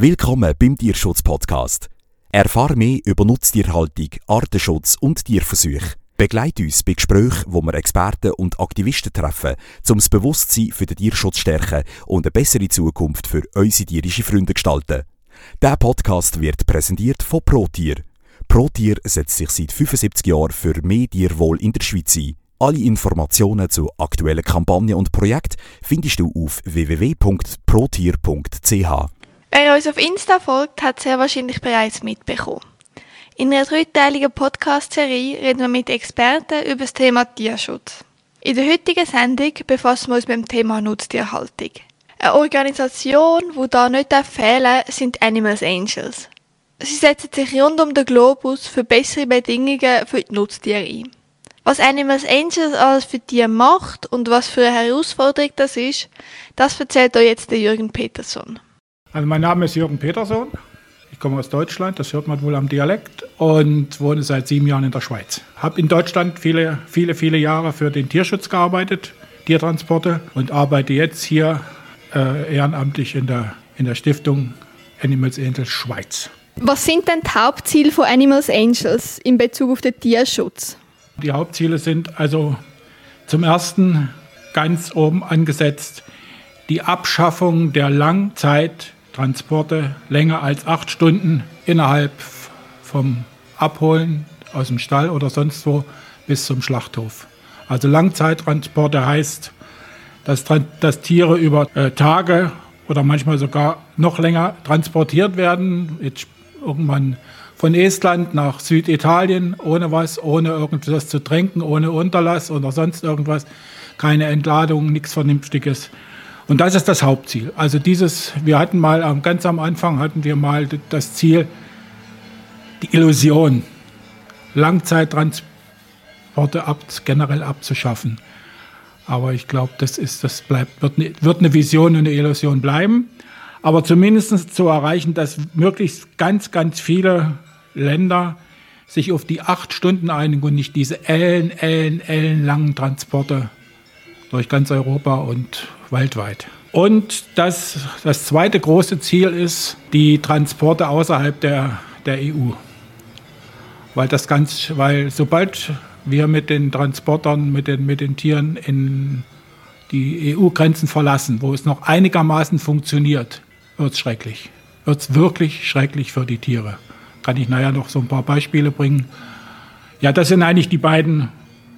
Willkommen beim Tierschutz-Podcast. Erfahre mehr über Nutztierhaltung, Artenschutz und Tierversuche. Begleite uns bei Gesprächen, wo wir Experten und Aktivisten treffen, um das Bewusstsein für den Tierschutz zu stärken und eine bessere Zukunft für unsere tierischen Freunde gestalten. Der Podcast wird präsentiert von ProTier. ProTier setzt sich seit 75 Jahren für mehr Tierwohl in der Schweiz ein. Alle Informationen zu aktuellen Kampagnen und Projekten findest du auf www.protier.ch. Wer uns auf Insta folgt, hat sehr wahrscheinlich bereits mitbekommen. In einer dreiteiligen Podcast-Serie reden wir mit Experten über das Thema Tierschutz. In der heutigen Sendung befassen wir uns mit dem Thema Nutztierhaltung. Eine Organisation, die da nicht fehlen darf, sind Animals Angels. Sie setzen sich rund um den Globus für bessere Bedingungen für die Nutztiere ein. Was Animals Angels alles für Tiere macht und was für eine Herausforderung das ist, das erzählt euch jetzt der Jürgen Peterson. Also mein Name ist Jürgen Peterson. Ich komme aus Deutschland, das hört man wohl am Dialekt, und wohne seit sieben Jahren in der Schweiz. Habe in Deutschland viele, viele, viele Jahre für den Tierschutz gearbeitet, Tiertransporte, und arbeite jetzt hier äh, ehrenamtlich in der, in der Stiftung Animals Angels Schweiz. Was sind denn die Hauptziele von Animals Angels in Bezug auf den Tierschutz? Die Hauptziele sind also zum ersten ganz oben angesetzt die Abschaffung der Langzeit Transporte länger als acht Stunden innerhalb vom Abholen aus dem Stall oder sonst wo bis zum Schlachthof. Also Langzeittransporte heißt, dass, dass Tiere über äh, Tage oder manchmal sogar noch länger transportiert werden. Jetzt irgendwann von Estland nach Süditalien ohne was, ohne irgendwas zu trinken, ohne Unterlass oder sonst irgendwas. Keine Entladung, nichts Vernünftiges. Und das ist das Hauptziel. Also dieses, wir hatten mal ganz am Anfang hatten wir mal das Ziel, die Illusion, Langzeittransporte ab, generell abzuschaffen. Aber ich glaube, das ist, das bleibt, wird eine, wird eine Vision und eine Illusion bleiben. Aber zumindest zu erreichen, dass möglichst ganz, ganz viele Länder sich auf die acht Stunden einigen und nicht diese ellen, ellen, ellen langen Transporte durch ganz Europa und weltweit. Und das, das zweite große Ziel ist die Transporte außerhalb der, der EU. Weil das ganz, weil sobald wir mit den Transportern, mit den, mit den Tieren in die EU-Grenzen verlassen, wo es noch einigermaßen funktioniert, wird es schrecklich. Wird es wirklich schrecklich für die Tiere. Kann ich nachher noch so ein paar Beispiele bringen. Ja, das sind eigentlich die beiden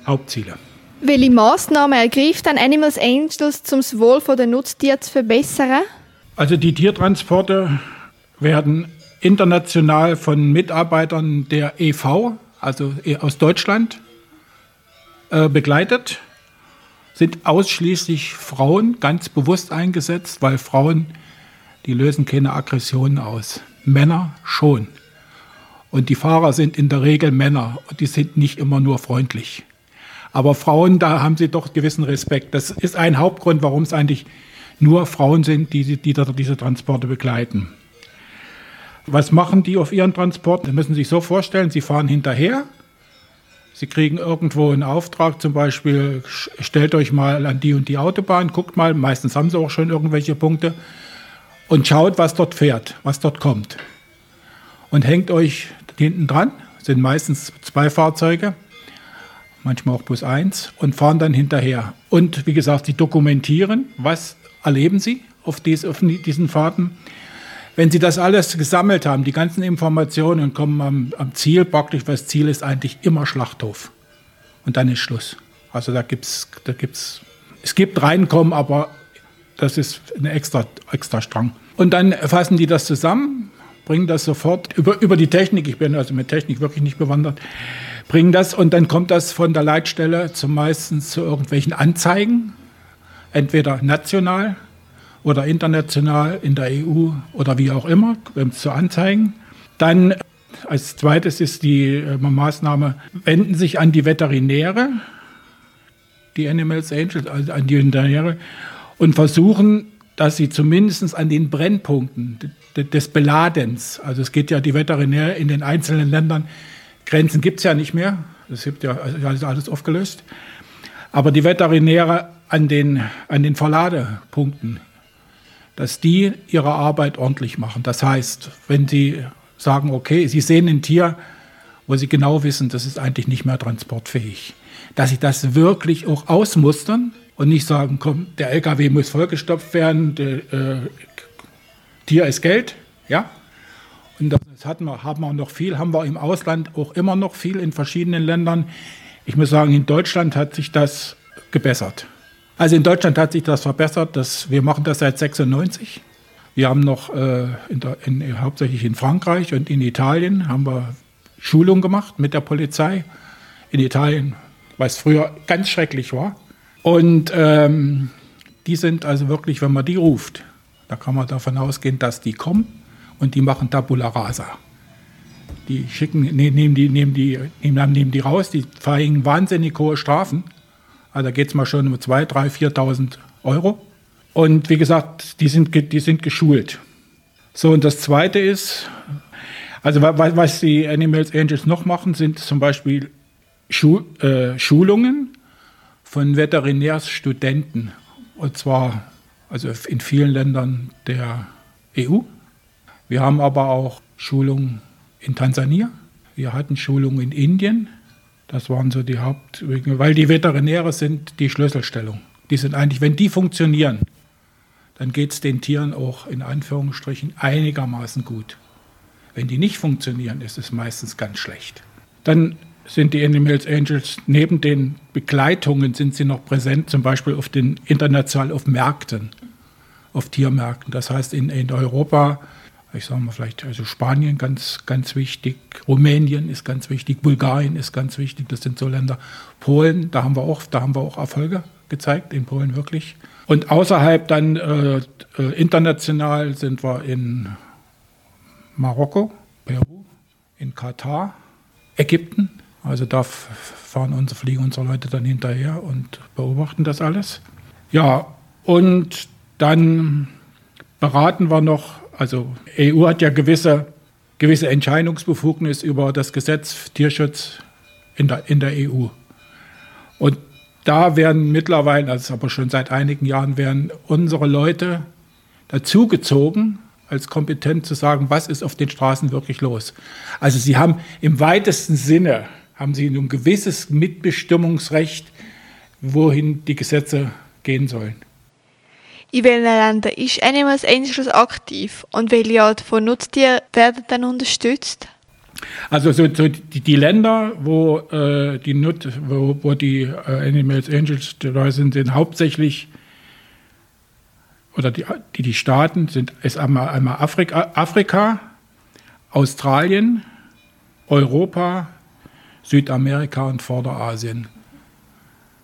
Hauptziele. Welche Massnahmen ergreift dann Animals Angels, um das Wohl der Nutztiere zu verbessern? Also die Tiertransporte werden international von Mitarbeitern der EV, also aus Deutschland, äh, begleitet. Sind ausschließlich Frauen ganz bewusst eingesetzt, weil Frauen, die lösen keine Aggressionen aus. Männer schon. Und die Fahrer sind in der Regel Männer und die sind nicht immer nur freundlich. Aber Frauen, da haben sie doch gewissen Respekt. Das ist ein Hauptgrund, warum es eigentlich nur Frauen sind, die, die diese Transporte begleiten. Was machen die auf ihren Transport? Sie müssen sich so vorstellen, sie fahren hinterher. Sie kriegen irgendwo einen Auftrag, zum Beispiel, stellt euch mal an die und die Autobahn, guckt mal, meistens haben sie auch schon irgendwelche Punkte, und schaut, was dort fährt, was dort kommt. Und hängt euch hinten dran, sind meistens zwei Fahrzeuge, manchmal auch plus eins, und fahren dann hinterher. Und wie gesagt, sie dokumentieren, was erleben sie auf, dies, auf diesen Fahrten. Wenn sie das alles gesammelt haben, die ganzen Informationen und kommen am, am Ziel, praktisch, was Ziel ist, eigentlich immer Schlachthof. Und dann ist Schluss. Also da gibt's, da gibt's, es gibt Reinkommen, aber das ist ein extra, extra Strang. Und dann fassen die das zusammen, bringen das sofort über, über die Technik, ich bin also mit Technik wirklich nicht bewandert, bringen das und dann kommt das von der Leitstelle zumeist zu irgendwelchen Anzeigen, entweder national oder international in der EU oder wie auch immer, zu Anzeigen. Dann als zweites ist die äh, Maßnahme, wenden sich an die Veterinäre, die Animals Angels, also an die Veterinäre, und versuchen, dass sie zumindest an den Brennpunkten des Beladens, also es geht ja die Veterinäre in den einzelnen Ländern, Grenzen gibt es ja nicht mehr. Es gibt ja alles, alles aufgelöst. Aber die Veterinäre an den, an den Verladepunkten, dass die ihre Arbeit ordentlich machen. Das heißt, wenn sie sagen, okay, sie sehen ein Tier, wo sie genau wissen, das ist eigentlich nicht mehr transportfähig, dass sie das wirklich auch ausmustern und nicht sagen, komm, der LKW muss vollgestopft werden, der, äh, Tier ist Geld, ja. Und das hatten wir, haben wir noch viel, haben wir im Ausland auch immer noch viel in verschiedenen Ländern. Ich muss sagen, in Deutschland hat sich das gebessert. Also in Deutschland hat sich das verbessert. Das, wir machen das seit 96. Wir haben noch äh, in der, in, hauptsächlich in Frankreich und in Italien haben wir Schulung gemacht mit der Polizei. In Italien, was früher ganz schrecklich war. Und ähm, die sind also wirklich, wenn man die ruft, da kann man davon ausgehen, dass die kommen und die machen Tabula Rasa. Die schicken, ne, nehmen, die, nehmen, die, nehmen, nehmen die raus, die verhängen wahnsinnig hohe Strafen. Also da geht es mal schon um 2.000, 3.000, 4.000 Euro. Und wie gesagt, die sind, die sind geschult. So, und das Zweite ist, also was die Animals Angels noch machen, sind zum Beispiel Schul, äh, Schulungen von Veterinärstudenten. Und zwar also in vielen Ländern der EU. Wir haben aber auch Schulungen in Tansania. Wir hatten Schulungen in Indien. Das waren so die Haupt, weil die Veterinäre sind die Schlüsselstellung. Die sind eigentlich, wenn die funktionieren, dann geht es den Tieren auch in Anführungsstrichen einigermaßen gut. Wenn die nicht funktionieren, ist es meistens ganz schlecht. Dann sind die Animals Angels neben den Begleitungen sind sie noch präsent, zum Beispiel auf den international auf Märkten, auf Tiermärkten. Das heißt in, in Europa, ich sage mal vielleicht also Spanien ganz ganz wichtig, Rumänien ist ganz wichtig, Bulgarien ist ganz wichtig. Das sind so Länder. Polen, da haben wir auch, da haben wir auch Erfolge gezeigt in Polen wirklich. Und außerhalb dann äh, äh international sind wir in Marokko, Peru, in Katar, Ägypten, also da fahren unsere, fliegen unsere Leute dann hinterher und beobachten das alles. Ja, und dann beraten wir noch, also EU hat ja gewisse, gewisse Entscheidungsbefugnis über das Gesetz Tierschutz in der, in der EU. Und da werden mittlerweile, also aber schon seit einigen Jahren, werden unsere Leute dazugezogen, als kompetent zu sagen, was ist auf den Straßen wirklich los. Also sie haben im weitesten Sinne haben sie ein gewisses Mitbestimmungsrecht, wohin die Gesetze gehen sollen. In welchen Ländern ist Animals Angels aktiv und welche Art von Nutztieren werden dann unterstützt? Also so, so die, die, Länder, wo, äh, die, Nut, wo, wo die äh, Animals Angels dabei sind, sind hauptsächlich, oder die, die, die Staaten sind ist einmal, einmal Afrika, Afrika, Australien, Europa, Südamerika und Vorderasien.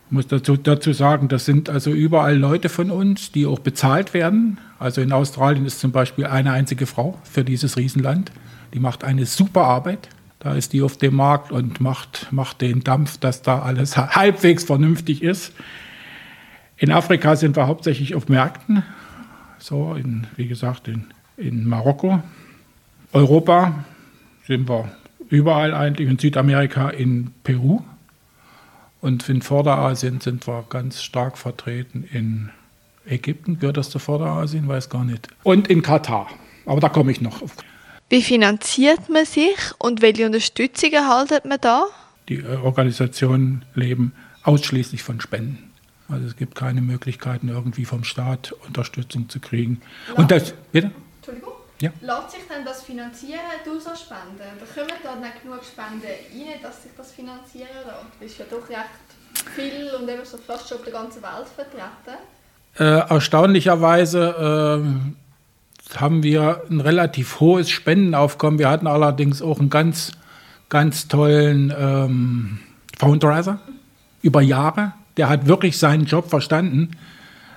Ich muss dazu, dazu sagen, das sind also überall Leute von uns, die auch bezahlt werden. Also in Australien ist zum Beispiel eine einzige Frau für dieses Riesenland. Die macht eine super Arbeit. Da ist die auf dem Markt und macht, macht den Dampf, dass da alles halbwegs vernünftig ist. In Afrika sind wir hauptsächlich auf Märkten, so in, wie gesagt in, in Marokko. Europa sind wir überall eigentlich, in Südamerika, in Peru. Und in Vorderasien sind wir ganz stark vertreten in Ägypten, gehört das zu Vorderasien, weiß gar nicht. Und in Katar. Aber da komme ich noch. Wie finanziert man sich und welche Unterstützung erhaltet man da? Die Organisationen leben ausschließlich von Spenden. Also es gibt keine Möglichkeiten, irgendwie vom Staat Unterstützung zu kriegen. Ja. Und das, bitte? Ja. Lässt sich denn das finanzieren durch so Spenden? Da kommen da nicht genug Spenden rein, dass sich das finanzieren lässt? Du bist ja doch recht viel und eben so fast schon auf der ganzen Welt vertreten. Äh, erstaunlicherweise äh, haben wir ein relativ hohes Spendenaufkommen. Wir hatten allerdings auch einen ganz, ganz tollen ähm, Fundraiser über Jahre. Der hat wirklich seinen Job verstanden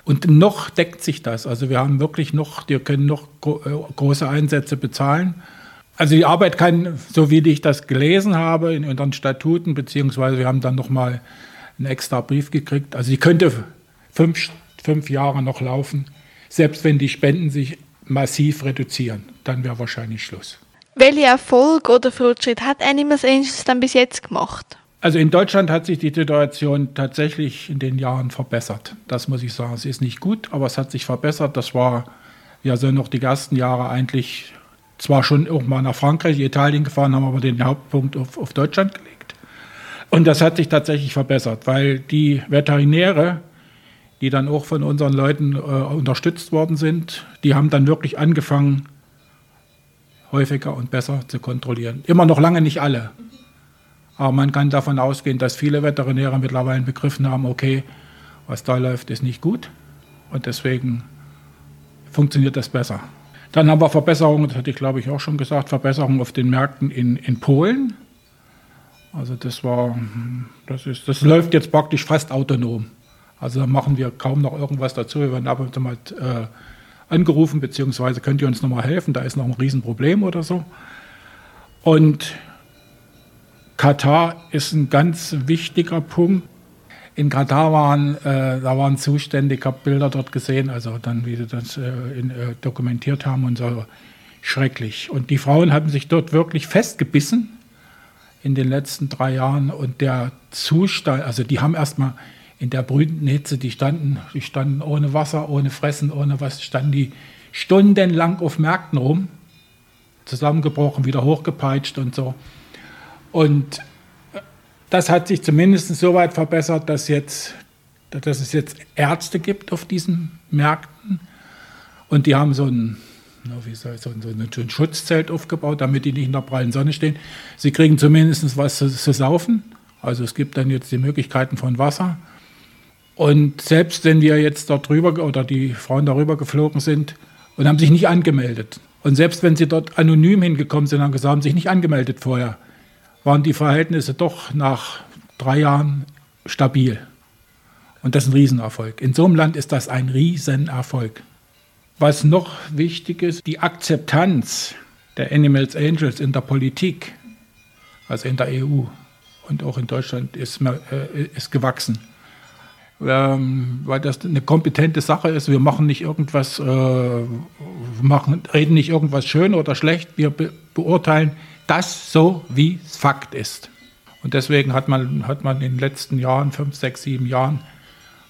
und noch deckt sich das. Also wir haben wirklich noch, wir können noch äh, große Einsätze bezahlen. Also die Arbeit kann, so wie ich das gelesen habe in unseren Statuten, beziehungsweise wir haben dann nochmal einen extra Brief gekriegt. Also die könnte fünf, fünf Jahre noch laufen, selbst wenn die Spenden sich massiv reduzieren. Dann wäre wahrscheinlich Schluss. Welche Erfolg oder Fortschritt hat Animals Angels dann bis jetzt gemacht? Also in Deutschland hat sich die Situation tatsächlich in den Jahren verbessert. Das muss ich sagen. Es ist nicht gut, aber es hat sich verbessert. Das war wir sind noch die ersten Jahre eigentlich zwar schon auch mal nach Frankreich, Italien gefahren, haben aber den Hauptpunkt auf, auf Deutschland gelegt. Und das hat sich tatsächlich verbessert, weil die Veterinäre, die dann auch von unseren Leuten äh, unterstützt worden sind, die haben dann wirklich angefangen, häufiger und besser zu kontrollieren. Immer noch lange nicht alle. Aber man kann davon ausgehen, dass viele Veterinäre mittlerweile begriffen haben, okay, was da läuft, ist nicht gut. Und deswegen funktioniert das besser. Dann haben wir Verbesserungen, das hatte ich glaube ich auch schon gesagt, Verbesserungen auf den Märkten in, in Polen. Also das war, das ist, das läuft jetzt praktisch fast autonom. Also da machen wir kaum noch irgendwas dazu. Wir werden ab und zu mal äh, angerufen, beziehungsweise könnt ihr uns nochmal helfen, da ist noch ein Riesenproblem oder so. Und Katar ist ein ganz wichtiger Punkt. In Katar waren, äh, da waren Zustände, ich habe Bilder dort gesehen, also dann, wie sie das äh, in, äh, dokumentiert haben und so, schrecklich. Und die Frauen haben sich dort wirklich festgebissen in den letzten drei Jahren und der Zustand, also die haben erstmal in der brütenden Hitze, die standen, die standen ohne Wasser, ohne Fressen, ohne was, standen die stundenlang auf Märkten rum, zusammengebrochen, wieder hochgepeitscht und so. Und das hat sich zumindest so weit verbessert, dass, jetzt, dass es jetzt Ärzte gibt auf diesen Märkten. Und die haben so ein, wie soll ich, so ein, so ein Schutzzelt aufgebaut, damit die nicht in der prallen Sonne stehen. Sie kriegen zumindest was zu, zu saufen. Also es gibt dann jetzt die Möglichkeiten von Wasser. Und selbst wenn wir jetzt dort drüber oder die Frauen darüber geflogen sind und haben sich nicht angemeldet. Und selbst wenn sie dort anonym hingekommen sind, haben haben sich nicht angemeldet vorher, waren die Verhältnisse doch nach drei Jahren stabil. Und das ist ein Riesenerfolg. In so einem Land ist das ein Riesenerfolg. Was noch wichtig ist, die Akzeptanz der Animals Angels in der Politik, also in der EU und auch in Deutschland, ist, äh, ist gewachsen ähm, weil das eine kompetente Sache ist. Wir machen nicht irgendwas, äh, machen, reden nicht irgendwas schön oder schlecht. Wir be beurteilen das so, wie es Fakt ist. Und deswegen hat man, hat man in den letzten Jahren, fünf, sechs, sieben Jahren,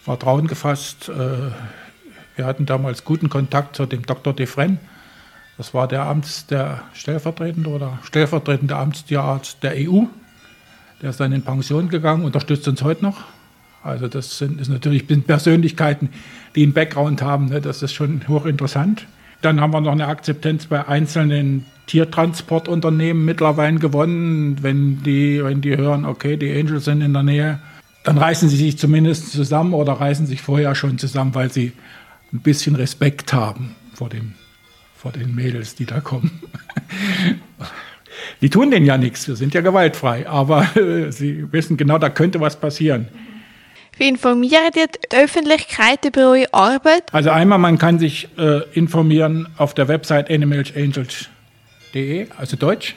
Vertrauen gefasst. Äh, wir hatten damals guten Kontakt zu dem Dr. Defren. Das war der Amts, der stellvertretende oder stellvertretende Amtstierarzt der EU. Der ist dann in Pension gegangen, unterstützt uns heute noch. Also das sind natürlich Persönlichkeiten, die einen Background haben. Ne? Das ist schon hochinteressant. Dann haben wir noch eine Akzeptanz bei einzelnen Tiertransportunternehmen mittlerweile gewonnen. Wenn die, wenn die hören, okay, die Angels sind in der Nähe, dann reißen sie sich zumindest zusammen oder reißen sich vorher schon zusammen, weil sie ein bisschen Respekt haben vor, dem, vor den Mädels, die da kommen. Die tun denen ja nichts, wir sind ja gewaltfrei, aber sie wissen genau, da könnte was passieren. Wie informiert ihr die Öffentlichkeit über eure Arbeit? Also einmal, man kann sich äh, informieren auf der Website animalsangels.de, also Deutsch.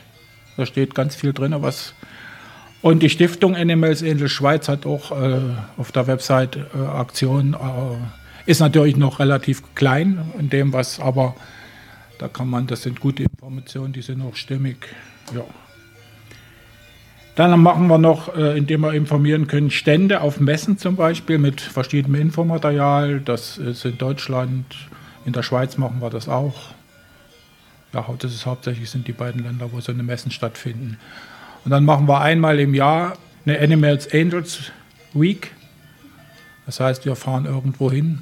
Da steht ganz viel drin, was und die Stiftung Animals Angels Schweiz hat auch äh, auf der Website äh, Aktionen. Äh, ist natürlich noch relativ klein in dem, was, aber da kann man, das sind gute Informationen, die sind auch stimmig. Ja. Dann machen wir noch, äh, indem wir informieren können, Stände auf Messen zum Beispiel mit verschiedenem Infomaterial. Das ist in Deutschland, in der Schweiz machen wir das auch. Ja, das ist hauptsächlich sind die beiden Länder, wo so eine Messen stattfinden. Und dann machen wir einmal im Jahr eine Animals Angels Week. Das heißt, wir fahren irgendwo hin.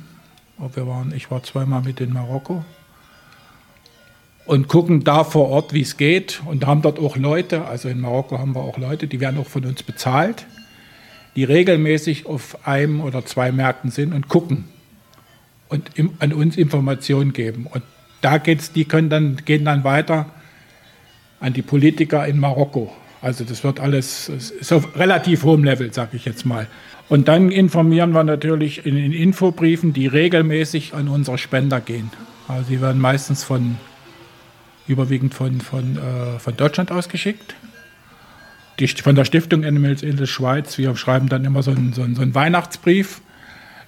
Wir waren, ich war zweimal mit in Marokko und gucken da vor Ort, wie es geht und haben dort auch Leute, also in Marokko haben wir auch Leute, die werden auch von uns bezahlt, die regelmäßig auf einem oder zwei Märkten sind und gucken und im, an uns Informationen geben. Und da geht's, die können dann, gehen dann weiter an die Politiker in Marokko. Also das wird alles ist auf relativ hohem Level, sage ich jetzt mal. Und dann informieren wir natürlich in den Infobriefen, die regelmäßig an unsere Spender gehen. Also die werden meistens von überwiegend von, von, äh, von Deutschland ausgeschickt. Die, von der Stiftung Animals in der Schweiz. Wir schreiben dann immer so einen, so einen, so einen Weihnachtsbrief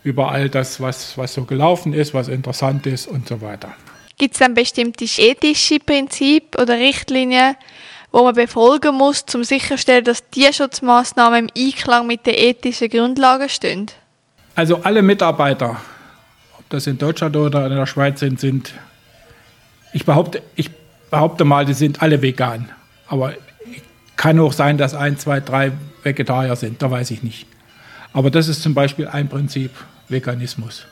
über all das, was, was so gelaufen ist, was interessant ist und so weiter. Gibt es dann bestimmte ethische Prinzipien oder Richtlinien, wo man befolgen muss, um sicherzustellen, dass Tierschutzmaßnahmen im Einklang mit den ethischen Grundlagen stehen? Also alle Mitarbeiter, ob das in Deutschland oder in der Schweiz sind, sind Ich behaupte, ich behaupte mal, die sind alle vegan. Aber kann auch sein, dass ein, zwei, drei Vegetarier sind, da weiß ich nicht. Aber das ist zum Beispiel ein Prinzip Veganismus.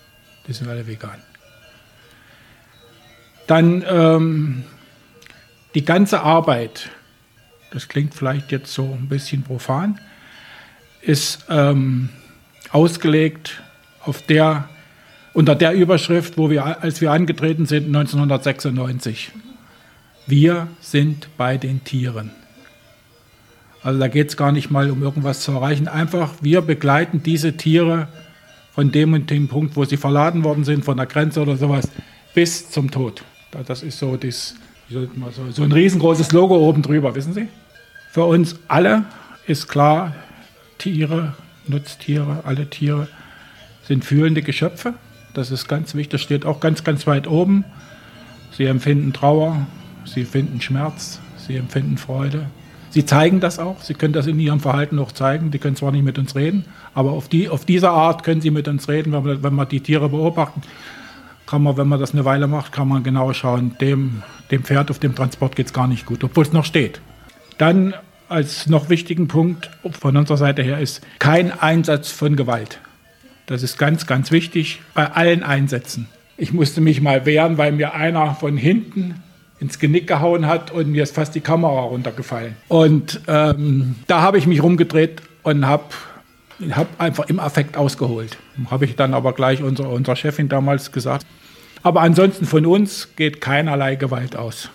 Die sind alle vegan. Dann ähm, die ganze Arbeit, das klingt vielleicht jetzt so ein bisschen profan, ist ähm, ausgelegt auf der, unter der Überschrift, wo wir, als wir angetreten sind 1996. Wir sind bei den Tieren. Also da geht es gar nicht mal um irgendwas zu erreichen. Einfach, wir begleiten diese Tiere von dem und dem Punkt, wo sie verladen worden sind, von der Grenze oder sowas, bis zum Tod. Das ist so, das, so ein riesengroßes Logo oben drüber, wissen Sie? Für uns alle ist klar, Tiere, Nutztiere, alle Tiere sind fühlende Geschöpfe. Das ist ganz wichtig, das steht auch ganz, ganz weit oben. Sie empfinden Trauer, sie empfinden Schmerz, sie empfinden Freude, Sie zeigen das auch, Sie können das in Ihrem Verhalten auch zeigen. Die können zwar nicht mit uns reden, aber auf, die, auf diese Art können Sie mit uns reden, wenn wir, wenn wir die Tiere beobachten. Kann man, wenn man das eine Weile macht, kann man genau schauen, dem, dem Pferd auf dem Transport geht es gar nicht gut, obwohl es noch steht. Dann als noch wichtigen Punkt von unserer Seite her ist kein Einsatz von Gewalt. Das ist ganz, ganz wichtig bei allen Einsätzen. Ich musste mich mal wehren, weil mir einer von hinten ins Genick gehauen hat und mir ist fast die Kamera runtergefallen. Und ähm, da habe ich mich rumgedreht und habe hab einfach im Affekt ausgeholt. Habe ich dann aber gleich unserer, unserer Chefin damals gesagt. Aber ansonsten von uns geht keinerlei Gewalt aus.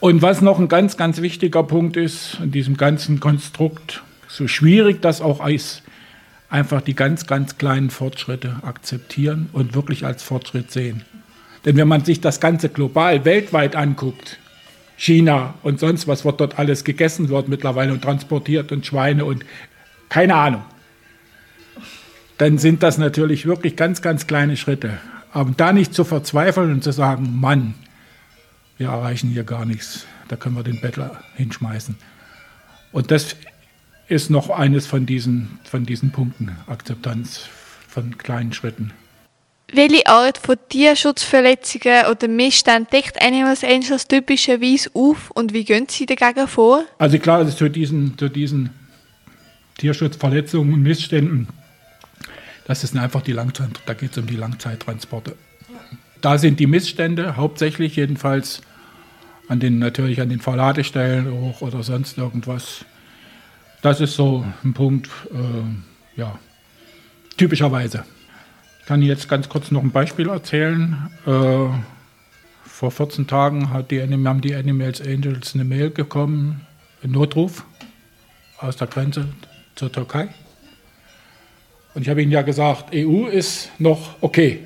Und was noch ein ganz, ganz wichtiger Punkt ist in diesem ganzen Konstrukt, so schwierig das auch ist, einfach die ganz, ganz kleinen Fortschritte akzeptieren und wirklich als Fortschritt sehen. Denn wenn man sich das Ganze global, weltweit anguckt, China und sonst was, wird dort alles gegessen wird mittlerweile und transportiert und Schweine und keine Ahnung, dann sind das natürlich wirklich ganz, ganz kleine Schritte. Aber da nicht zu verzweifeln und zu sagen, Mann, wir erreichen hier gar nichts, da können wir den Bettler hinschmeißen. Und das ist noch eines von diesen, von diesen Punkten, Akzeptanz von kleinen Schritten. Welche Art von Tierschutzverletzungen oder Missständen deckt Animals Angels typischerweise auf und wie gehen Sie dagegen vor? Also klar, also zu diesen, zu diesen Tierschutzverletzungen und Missständen, das ist einfach die Langzeit, da geht es um die Langzeittransporte. Da sind die Missstände hauptsächlich jedenfalls an den, natürlich an den Verladestellen auch oder sonst irgendwas. Das ist so ein Punkt, äh, ja, typischerweise. Ich kann jetzt ganz kurz noch ein Beispiel erzählen. Äh, vor 14 Tagen hat die, haben die Animals Angels eine Mail bekommen, einen Notruf aus der Grenze zur Türkei. Und ich habe Ihnen ja gesagt, EU ist noch okay.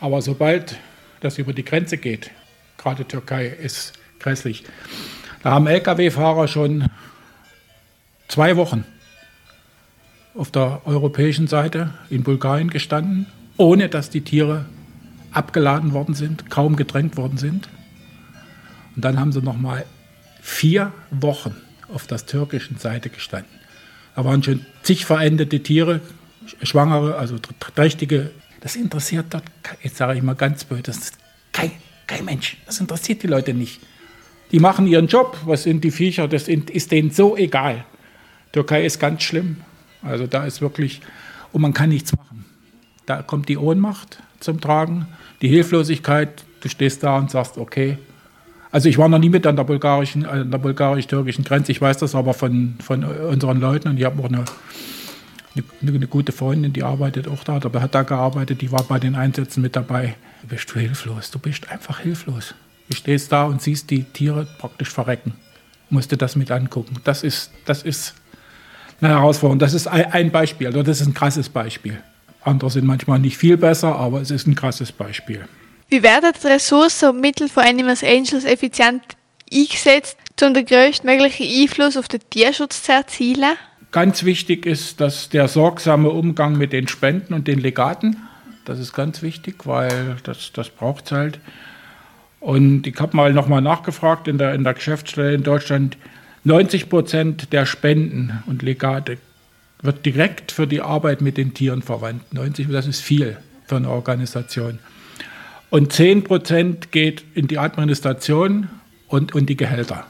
Aber sobald das über die Grenze geht, gerade Türkei ist grässlich, da haben Lkw-Fahrer schon zwei Wochen auf der europäischen Seite in Bulgarien gestanden ohne dass die Tiere abgeladen worden sind, kaum gedrängt worden sind. Und dann haben sie noch mal vier Wochen auf der türkischen Seite gestanden. Da waren schon zig verendete Tiere, Schwangere, also trächtige. Das interessiert dort, jetzt sage ich mal ganz böse, das ist kein, kein Mensch. Das interessiert die Leute nicht. Die machen ihren Job. Was sind die Viecher? Das ist denen so egal. Türkei ist ganz schlimm. Also da ist wirklich, und man kann nichts machen. Da kommt die Ohnmacht zum Tragen, die Hilflosigkeit. Du stehst da und sagst, okay. Also ich war noch nie mit an der bulgarischen, an der bulgarisch-türkischen Grenze. Ich weiß das aber von, von unseren Leuten und ich habe auch eine, eine, eine, gute Freundin, die arbeitet auch da, aber hat da gearbeitet, die war bei den Einsätzen mit dabei. Du bist du hilflos, du bist einfach hilflos. Du stehst da und siehst die Tiere praktisch verrecken. Musst du das mit angucken. Das ist, das ist eine Herausforderung. Das ist ein Beispiel, das ist ein krasses Beispiel. Andere sind manchmal nicht viel besser, aber es ist ein krasses Beispiel. Wie werden die Ressourcen und Mittel von Animals Angels effizient eingesetzt, um den größtmöglichen Einfluss auf den Tierschutz zu erzielen? Ganz wichtig ist, dass der sorgsame Umgang mit den Spenden und den Legaten, das ist ganz wichtig, weil das, das braucht es halt. Und ich habe mal nochmal nachgefragt in der, in der Geschäftsstelle in Deutschland, 90 Prozent der Spenden und Legate wird direkt für die Arbeit mit den Tieren verwandt. 90, das ist viel für eine Organisation. Und 10 Prozent geht in die Administration und, und die Gehälter.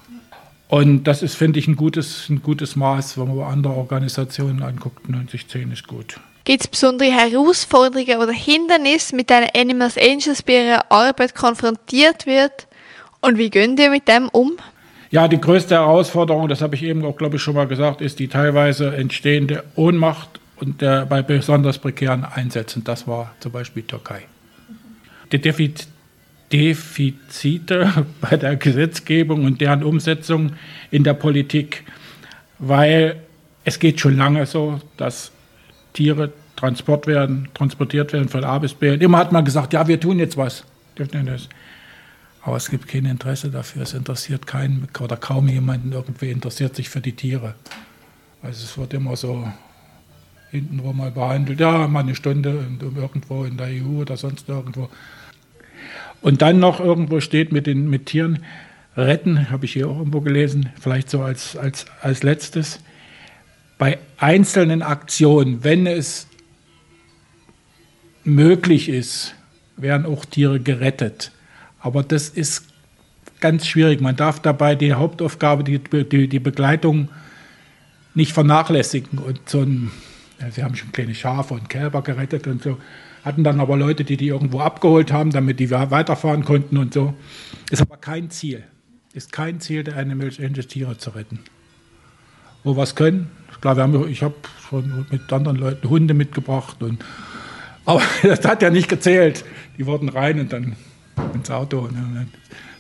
Und das ist, finde ich, ein gutes, ein gutes Maß, wenn man andere Organisationen anguckt. 90-10 ist gut. Gibt es besondere Herausforderungen oder Hindernisse, mit denen Animals Angels bei ihrer Arbeit konfrontiert wird? Und wie gehen die mit dem um? Ja, die größte Herausforderung, das habe ich eben auch, glaube ich, schon mal gesagt, ist die teilweise entstehende Ohnmacht und der, bei besonders prekären Einsätzen. Das war zum Beispiel Türkei. Die Defizite bei der Gesetzgebung und deren Umsetzung in der Politik, weil es geht schon lange so, dass Tiere transport werden, transportiert werden von A bis B. Und immer hat man gesagt, ja, wir tun jetzt was. Aber es gibt kein Interesse dafür. Es interessiert keinen oder kaum jemanden irgendwie interessiert sich für die Tiere. Also es wird immer so hintenrum mal behandelt, ja, mal eine Stunde irgendwo in der EU oder sonst irgendwo. Und dann noch irgendwo steht mit den mit Tieren retten, habe ich hier auch irgendwo gelesen, vielleicht so als, als, als letztes. Bei einzelnen Aktionen, wenn es möglich ist, werden auch Tiere gerettet. Aber das ist ganz schwierig. Man darf dabei die Hauptaufgabe, die, die, die Begleitung nicht vernachlässigen. Und so ein, sie haben schon kleine Schafe und Kälber gerettet und so, hatten dann aber Leute, die die irgendwo abgeholt haben, damit die weiterfahren konnten und so. Ist aber kein Ziel. Ist kein Ziel, der eine Milch Tiere zu retten. Wo wir es können, klar, wir haben, ich habe schon mit anderen Leuten Hunde mitgebracht und aber das hat ja nicht gezählt. Die wurden rein und dann ins Auto und dann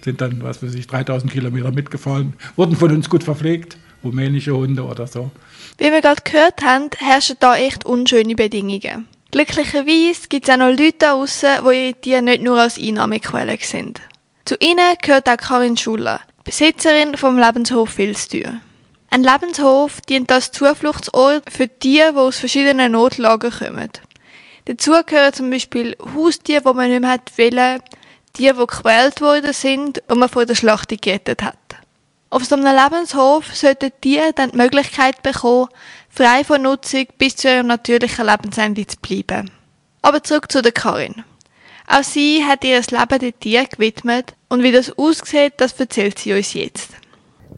sind dann, was weiß ich, 3000 Kilometer mitgefahren, wurden von uns gut verpflegt, rumänische Hunde oder so. Wie wir gerade gehört haben, herrschen da echt unschöne Bedingungen. Glücklicherweise gibt es auch noch Leute da draussen, die ihre Tiere nicht nur als Einnahmequelle sind. Zu ihnen gehört auch Karin Schuller, Besitzerin vom Lebenshof Wilstür. Ein Lebenshof dient als Zufluchtsort für Tiere, die aus verschiedenen Notlagen kommen. Dazu gehören zum Beispiel Haustiere, die man nicht mehr wollen, die, die gequält worden sind und man vor der Schlachtung gerettet hat. Auf so einem Lebenshof sollten die dann die Möglichkeit bekommen, frei von Nutzung bis zu ihrem natürlichen Lebensende zu bleiben. Aber zurück zu der Karin. Auch sie hat ihr Leben den Tieren gewidmet und wie das aussieht, das erzählt sie uns jetzt.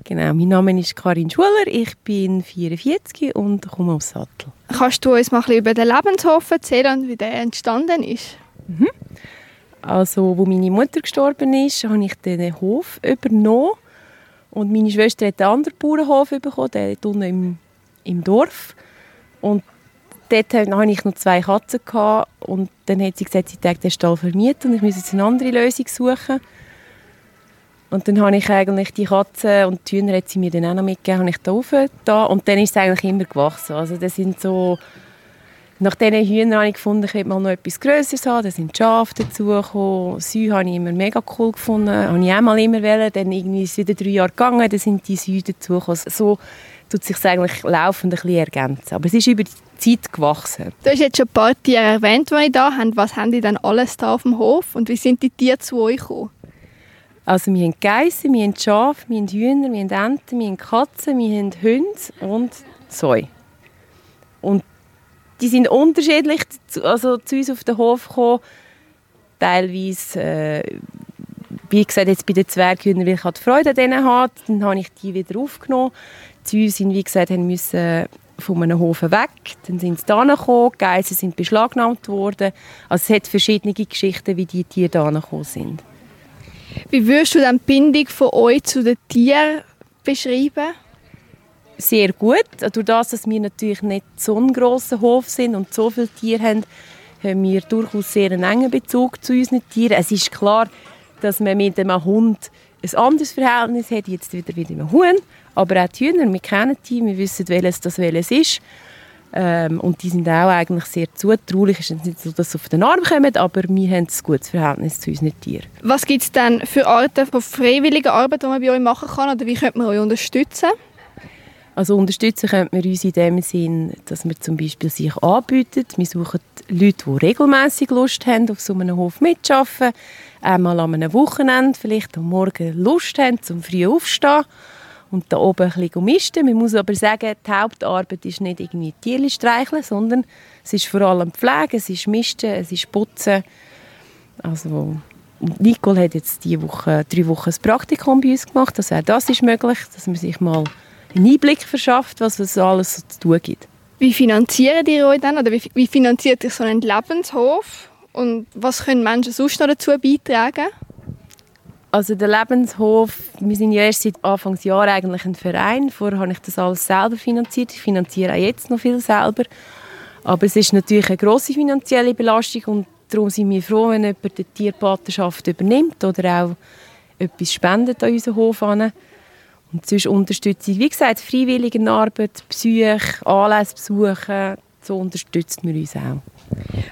Genau, mein Name ist Karin Schuler, ich bin 44 und komme aus Sattel. Kannst du uns mal ein bisschen über den Lebenshof erzählen und wie der entstanden ist? Mhm. Also, wo meine Mutter gestorben ist, habe ich den Hof übernommen. Und meine Schwester hat einen anderen Bauernhof bekommen, der unten im, im Dorf. Und dort hatte ich noch zwei Katzen. Gehabt. Und dann hat sie gesagt, sie täte den Stall vermieten und ich muss jetzt eine andere Lösung suchen. Und dann habe ich eigentlich die Katzen und die Hühner hat sie mir dann auch noch mitgegeben, habe ich da. Und dann ist es eigentlich immer gewachsen. Also das sind so nach diesen Hühnern habe ich gefunden, ich will mal noch etwas Größeres haben. Da sind Schafe dazugekommen. Säue habe ich immer mega cool gefunden. Habe ich auch mal immer wollen. Dann irgendwie ist es wieder drei Jahre gegangen, dann sind die Säue dazugekommen. So tut es sich eigentlich laufend ein bisschen ergänzen. Aber es ist über die Zeit gewachsen. Du hast jetzt schon ein paar Tiere erwähnt, die ich da haben. Was haben die dann alles da auf dem Hof? Und wie sind die Tiere zu euch gekommen? Also wir haben Geissen, wir haben Schafe, wir haben Hühner, wir haben Enten, wir haben Katzen, wir haben Hunde und Säue. Und die sind unterschiedlich zu, also zu uns auf den Hof gekommen. Teilweise, äh, wie gesagt, jetzt bei den Zwerghühnern, weil ich halt Freude an denen hatte, dann habe ich die wieder aufgenommen. Die sind, wie gesagt, haben müssen von einem Hof weg. Dann sind sie hierher gekommen, die Geissen sind beschlagnahmt worden. Also es hat verschiedene Geschichten, wie die Tiere hierher gekommen sind. Wie würdest du dann die Bindung von euch zu den Tieren beschreiben? Sehr gut. Durch das, dass wir natürlich nicht so einen grossen Hof sind und so viele Tiere haben, haben wir durchaus sehr einen engen Bezug zu unseren Tieren. Es ist klar, dass man mit einem Hund ein anderes Verhältnis hat, jetzt wieder mit einem Huhn. Aber auch die Hühner, wir kennen die, wir wissen, welches das welches ist. Ähm, und die sind auch eigentlich sehr zutraulich. Es ist nicht so, dass sie auf den Arm kommen, aber wir haben ein gutes Verhältnis zu unseren Tieren. Was gibt es denn für Arten von freiwilliger Arbeit, die man bei euch machen kann? Oder wie könnte man euch unterstützen? Also unterstützen könnte man uns in dem Sinn, dass wir zum Beispiel sich anbieten. Wir suchen Leute, die regelmäßig Lust haben, auf so einem Hof mitzuarbeiten. Einmal an einem Wochenende, vielleicht am Morgen Lust haben, zum früh aufstehen und da oben ein bisschen misten. Man muss aber sagen, die Hauptarbeit ist nicht irgendwie Tierchen streicheln, sondern es ist vor allem Pflege, es ist Misten, es ist Putzen. Also Nicole hat jetzt diese Woche, drei Wochen ein Praktikum bei uns gemacht. Also auch das ist möglich, dass man sich mal einen Einblick verschafft, was es alles so zu tun gibt. Wie finanzieren die euch dann? Oder wie, wie finanziert sich so ein Lebenshof? Und was können Menschen sonst noch dazu beitragen? Also der Lebenshof, wir sind ja erst seit Anfangsjahr eigentlich ein Verein. Vorher habe ich das alles selber finanziert. Ich finanziere auch jetzt noch viel selber. Aber es ist natürlich eine grosse finanzielle Belastung und darum sind wir froh, wenn jemand die Tierpatenschaft übernimmt oder auch etwas spendet an unseren Hof. An. Und sonst unterstütze ich, wie gesagt, Freiwilligenarbeit, Besuche, Anlässe besuchen. So unterstützt man uns auch.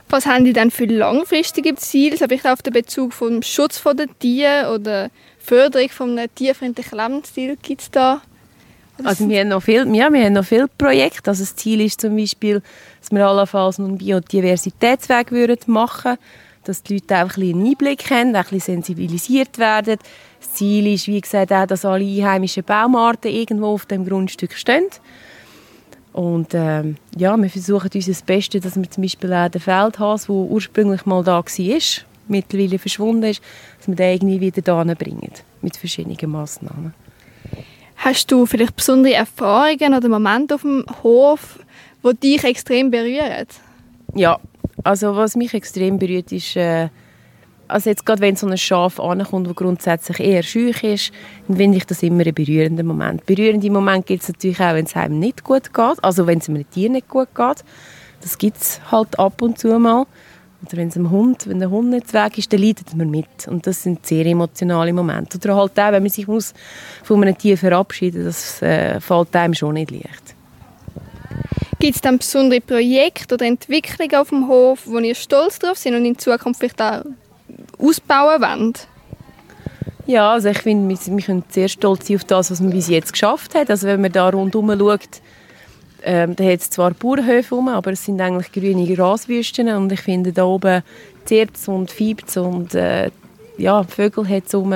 Was haben die denn für langfristige Ziele? Also vielleicht auf den Bezug vom Schutz der Tiere oder Förderung von einem tierfreundlichen Lebensstil gibt es da? Also wir haben noch viel, ja, wir haben noch viele Projekte. Also das Ziel ist zum Beispiel, dass wir allenfalls einen Biodiversitätsweg machen würden, dass die Leute auch ein einen Einblick haben, ein bisschen sensibilisiert werden. Das Ziel ist, wie gesagt, auch, dass alle einheimischen Baumarten irgendwo auf dem Grundstück stehen. Und ähm, ja, wir versuchen unser Bestes, dass wir zum Beispiel auch den Feldhas, der ursprünglich mal da war, mittlerweile verschwunden ist, dass wir den irgendwie wieder da bringen mit verschiedenen Massnahmen. Hast du vielleicht besondere Erfahrungen oder Momente auf dem Hof, die dich extrem berühren? Ja, also was mich extrem berührt ist, äh, also jetzt gerade wenn so ein Schaf ankommt, das grundsätzlich eher schüch ist, dann finde ich das immer ein berührender Moment. Berührende Momente gibt es natürlich auch, wenn es einem nicht gut geht, also wenn es einem Tier nicht gut geht. Das gibt es halt ab und zu mal. Oder wenn es einem Hund, wenn der Hund nicht weg ist, dann leidet man mit. Und das sind sehr emotionale Momente. Oder halt auch, wenn man sich muss von einem Tier verabschieden muss, das äh, fällt einem schon nicht leicht. Gibt es dann besondere Projekte oder Entwicklungen auf dem Hof, wo ihr stolz drauf sind und in Zukunft vielleicht auch ausbauen wollt? Ja, also ich finde, wir, wir können sehr stolz sein auf das, was man bis jetzt geschafft hat. Also wenn man da rundherum schaut, ähm, da hat es zwar Bauernhöfe rum, aber es sind eigentlich grüne Graswüsten und ich finde da oben zirpt und fiebt und äh, ja, Vögel hat es rum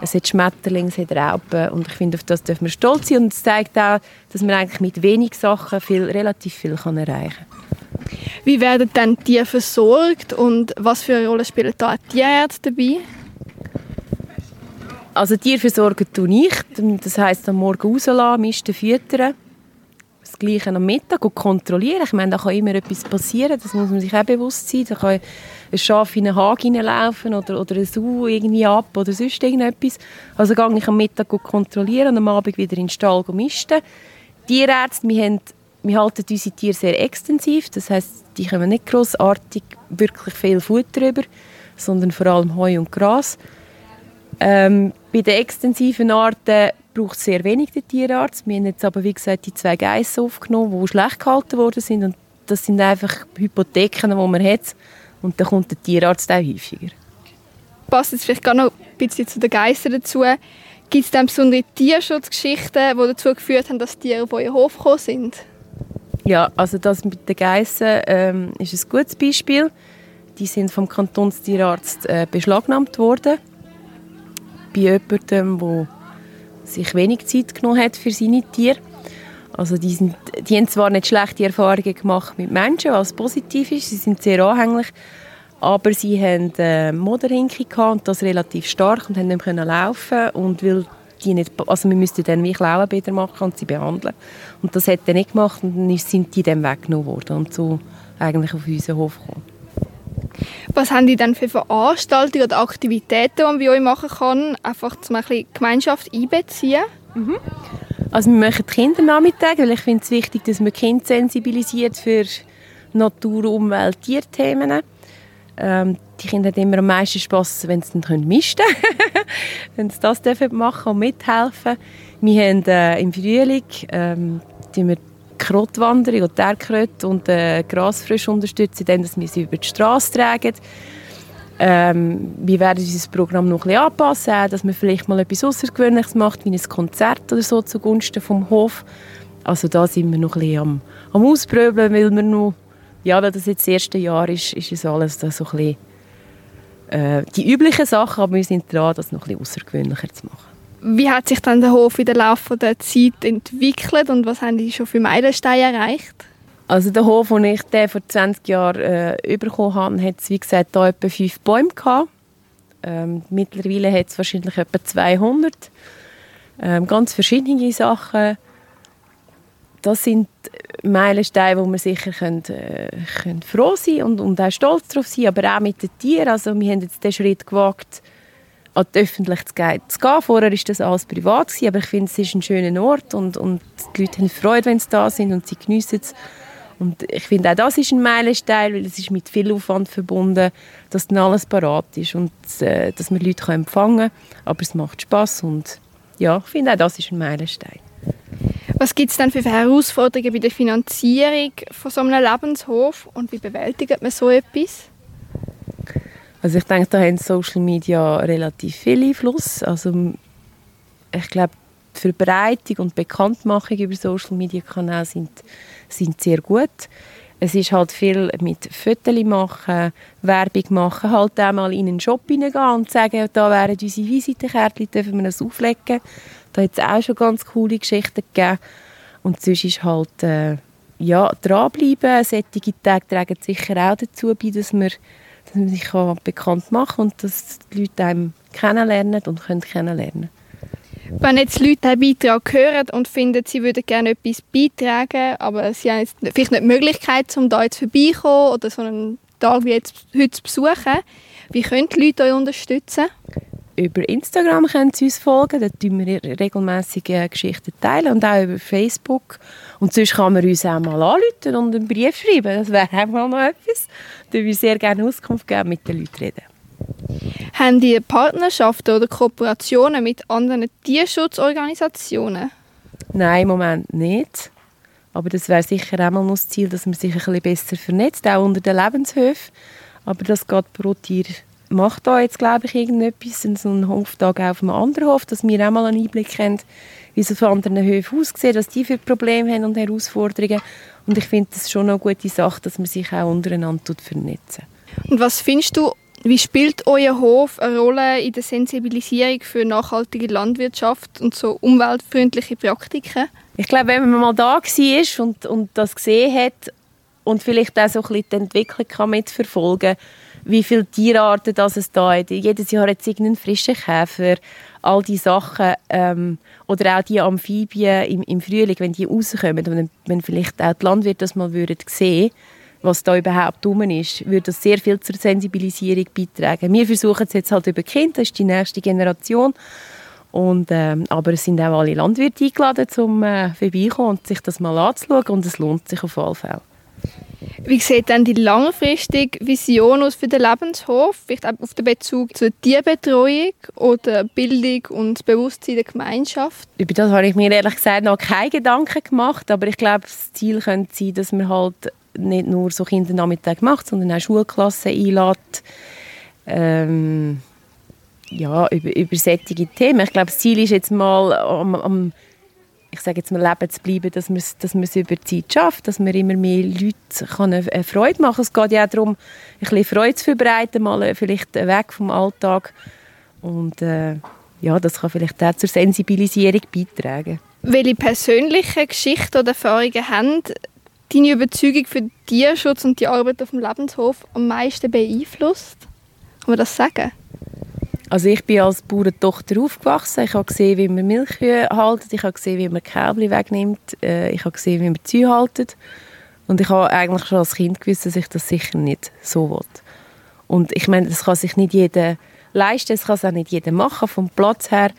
es hat Schmetterlinge, es hat Raupen und ich finde, auf das dürfen wir stolz sein und es zeigt auch, dass man eigentlich mit wenig Sachen viel, relativ viel kann erreichen kann. Wie werden dann Tiere versorgt und was für eine Rolle spielen da Tierärzte dabei? Also Tierversorgung tue ich, das heisst am Morgen rauslassen, misten, füttern das Gleiche am Mittag und kontrollieren. Ich meine, da kann immer etwas passieren, das muss man sich auch bewusst sein. Da kann ein Schaf in einen Hag hineinlaufen oder, oder ein Sau irgendwie ab oder sonst irgendetwas. Also gehe ich am Mittag kontrollieren und am Abend wieder in den Stall misten. Tierärzte, wir, haben, wir halten unsere Tiere sehr extensiv, das heißt, die kommen nicht grossartig wirklich viel Futter über, sondern vor allem Heu und Gras. Ähm, bei den extensiven Arten braucht es sehr wenig den Tierarzt. Wir haben jetzt aber, wie gesagt, die zwei Geissen aufgenommen, die schlecht gehalten worden sind. Und das sind einfach Hypotheken, die man hat. Und da kommt der Tierarzt auch häufiger. Passt jetzt vielleicht noch ein bisschen zu den Geissen dazu. Gibt es dann besondere Tierschutzgeschichten, die dazu geführt haben, dass Tiere auf euren Hof gekommen sind? Ja, also das mit den Geissen ähm, ist ein gutes Beispiel. Die sind vom Kantonstierarzt äh, beschlagnahmt worden. Bei jemandem, der sich wenig Zeit genommen hat für seine Tiere. Also die, sind, die haben zwar nicht schlechte Erfahrungen gemacht mit Menschen, was positiv ist, sie sind sehr anhänglich, aber sie hatten äh, Moderhinke und das relativ stark und haben nicht mehr laufen und weil die nicht, also wir müssten dann wie Klauenbäder machen und sie behandeln und das hat er nicht gemacht und dann sind die dann weggenommen worden und so eigentlich auf unseren Hof gekommen. Was haben die dann für Veranstaltungen oder Aktivitäten, die man bei euch machen kann, einfach um ein bisschen Gemeinschaft einbeziehen? Mhm. Also wir machen Kindernachmittage, weil ich finde es wichtig, dass man Kinder sensibilisiert für Natur, Umwelt, Tierthemen. Ähm, die Kinder haben immer am meisten Spass, wenn sie dann misten können. wenn sie das dürfen machen und mithelfen. Wir haben äh, im Frühling ähm, wir Krotwanderung und Erdkröte und äh, Grasfrisch unterstützen, indem wir sie über die Straße tragen. Ähm, wir werden unser Programm noch ein bisschen anpassen, dass man vielleicht mal etwas Außergewöhnliches macht, wie ein Konzert oder so zugunsten vom Hof. Also da sind wir noch ein bisschen am, am Ausprobieren, weil wir noch, ja, weil das jetzt das erste Jahr ist, ist es alles da so ein bisschen, äh, die üblichen Sachen, aber wir sind dran, das noch ein bisschen außergewöhnlicher zu machen. Wie hat sich dann der Hof in der Laufe der Zeit entwickelt und was haben die schon für Meilensteine erreicht? Also der Hof, den ich den vor 20 Jahren äh, bekommen habe, hat wie gesagt da etwa fünf Bäume gehabt. Ähm, mittlerweile hat es wahrscheinlich etwa 200. Ähm, ganz verschiedene Sachen. Das sind Meilensteine, wo wir sicher können, äh, können froh sein und, und auch stolz darauf sein, aber auch mit den Tieren. Also wir haben jetzt den Schritt gewagt, an die Öffentlichkeit zu gehen. Vorher war das alles privat, gewesen, aber ich finde, es ist ein schöner Ort und, und die Leute haben Freude, wenn sie da sind und sie geniessen es. Und ich finde, auch das ist ein Meilenstein, weil es ist mit viel Aufwand verbunden, dass dann alles parat ist und äh, dass man Leute empfangen kann. Aber es macht Spaß und ja, ich finde, auch das ist ein Meilenstein. Was gibt es denn für Herausforderungen bei der Finanzierung von so einem Lebenshof und wie bewältigt man so etwas? Also ich denke, da haben Social Media relativ viel Einfluss. Also ich glaube, die Verbreitung und Bekanntmachung über Social Media Kanäle sind, sind sehr gut. Es ist halt viel mit Fotos machen, Werbung machen, halt auch mal in einen Shop hineingehen und sagen, da wären unsere Visitenkärtchen, dürfen wir das auflegen. Da hat es auch schon ganz coole Geschichten gegeben. Und sonst ist halt, äh, ja, dranbleiben. Solche Tage tragen sicher auch dazu bei, dass man dass man sich bekannt machen kann und dass die Leute einem kennenlernen und können kennenlernen wenn jetzt Leute einen Beitrag hören und finden, sie würden gerne etwas beitragen, aber sie haben jetzt vielleicht nicht die Möglichkeit, um da jetzt vorbeikommen oder so einen Tag wie jetzt heute zu besuchen, wie können die Leute euch unterstützen? Über Instagram können sie uns folgen, da teilen wir regelmäßig Geschichten teilen und auch über Facebook. Und sonst kann man uns auch mal anrufen und einen Brief schreiben, das wäre auch mal noch etwas. Da würde ich sehr gerne Auskunft geben, mit den Leuten reden. Haben die Partnerschaften oder Kooperationen mit anderen Tierschutzorganisationen? Nein, im Moment nicht. Aber das wäre sicher auch mal das Ziel, dass man sich ein bisschen besser vernetzt, auch unter den Lebenshöfen. Aber das geht pro Tier macht da jetzt, glaube ich, irgendetwas, so einen Hoftag auf einem anderen Hof, dass wir auch mal einen Einblick haben, wie es auf anderen Höfen aussieht, was die für Probleme haben und Herausforderungen. Und ich finde das schon eine gute Sache, dass man sich auch untereinander vernetzen Und was findest du, wie spielt euer Hof eine Rolle in der Sensibilisierung für nachhaltige Landwirtschaft und so umweltfreundliche Praktiken? Ich glaube, wenn man mal da war und, und das gesehen hat und vielleicht auch so ein bisschen die Entwicklung kann mitverfolgen kann, wie viele Tierarten das es da hat. Jedes Jahr hat es irgendeinen frischen Käfer, all diese Sachen. Ähm, oder auch die Amphibien im, im Frühling, wenn die rauskommen und wenn vielleicht auch die Landwirte das mal würden sehen was da überhaupt rum ist, würde das sehr viel zur Sensibilisierung beitragen. Wir versuchen es jetzt halt über Kinder, das ist die nächste Generation. Und, ähm, aber es sind auch alle Landwirte eingeladen, um äh, vorbeikommen und sich das mal anzuschauen und es lohnt sich auf alle Fälle. Wie sieht denn die langfristige Vision aus für den Lebenshof? Vielleicht auch auf den Bezug zur Tierbetreuung oder Bildung und Bewusstsein der Gemeinschaft? Über das habe ich mir ehrlich gesagt noch keine Gedanken gemacht, aber ich glaube, das Ziel könnte sein, dass man halt nicht nur so Kindernachmittag macht, sondern auch Schulklassen einlädt. Ähm, ja, über, über solche Themen. Ich glaube, das Ziel ist jetzt mal am, am ich sage jetzt mal, leben zu bleiben, dass man es dass über die Zeit schafft, dass man immer mehr Leute kann eine Freude machen kann. Es geht ja auch darum, ein bisschen Freude zu verbreiten, mal vielleicht weg vom Alltag. Und äh, ja, das kann vielleicht auch zur Sensibilisierung beitragen. Welche persönlichen Geschichten oder Erfahrungen haben deine Überzeugung für Tierschutz und die Arbeit auf dem Lebenshof am meisten beeinflusst? Kann man das sagen? Also ich bin als Bauerntochter aufgewachsen. Ich habe gesehen, wie man Milchkühe haltet. Ich habe gesehen, wie man Kälbchen wegnimmt. Äh, ich habe gesehen, wie man Züge haltet. Und ich habe eigentlich schon als Kind gewusst, dass ich das sicher nicht so will. Und ich meine, das kann sich nicht jeder leisten, das kann es auch nicht jeder machen, vom Platz her.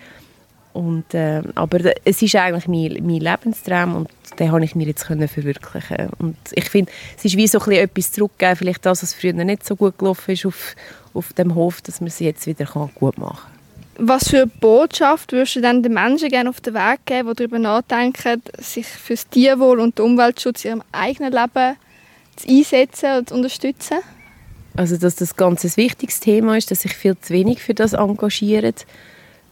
Und, äh, aber es ist eigentlich mein, mein Lebenstraum und den habe ich mir jetzt können verwirklichen Und ich finde, es ist wie so ein etwas zurückgeben, vielleicht das, was früher nicht so gut gelaufen ist auf, auf dem Hof, dass man es jetzt wieder gut machen kann. Was für eine Botschaft würdest du denn den Menschen gerne auf den Weg geben, die darüber nachdenken, sich für das Tierwohl und den Umweltschutz in ihrem eigenen Leben zu einsetzen und zu unterstützen? Also, dass das ganz ein wichtiges Thema ist, dass sich viel zu wenig für das engagieren.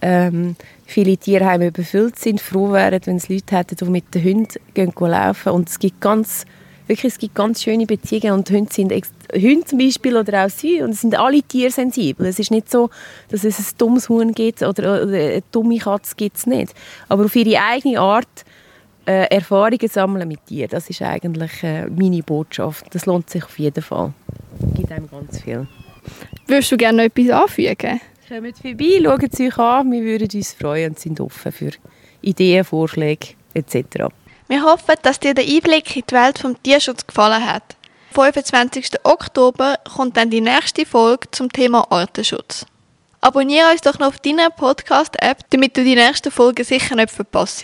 Ähm, viele Tierheime überfüllt sind, froh wären, wenn es Leute hätten, die mit den Hunden gehen laufen. Und es gibt ganz wirklich, es gibt ganz schöne Beziehungen und Hunde sind Hunde zum Beispiel oder auch sie und es sind alle tiersensibel. Es ist nicht so, dass es ein dummes Huhn gibt oder, oder eine dumme Katze gibt es nicht. Aber auf ihre eigene Art äh, Erfahrungen sammeln mit dir, das ist eigentlich äh, meine Botschaft. Das lohnt sich auf jeden Fall. Es gibt einem ganz viel. Würdest du gerne noch etwas anfügen? Kommt vorbei, schaut es euch an. Wir würden uns freuen und sind offen für Ideen, Vorschläge etc. Wir hoffen, dass dir der Einblick in die Welt vom Tierschutz gefallen hat. Am 25. Oktober kommt dann die nächste Folge zum Thema Artenschutz. Abonniere uns doch noch auf deiner Podcast-App, damit du die nächste Folge sicher nicht verpasst.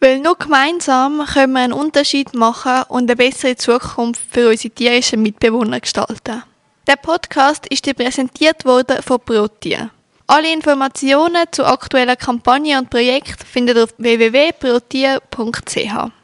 Weil nur gemeinsam können wir einen Unterschied machen und eine bessere Zukunft für unsere tierischen Mitbewohner gestalten. Der Podcast ist dir präsentiert worden von Protier. Alle Informationen zu aktuellen Kampagnen und Projekten findet ihr auf www.protier.ch.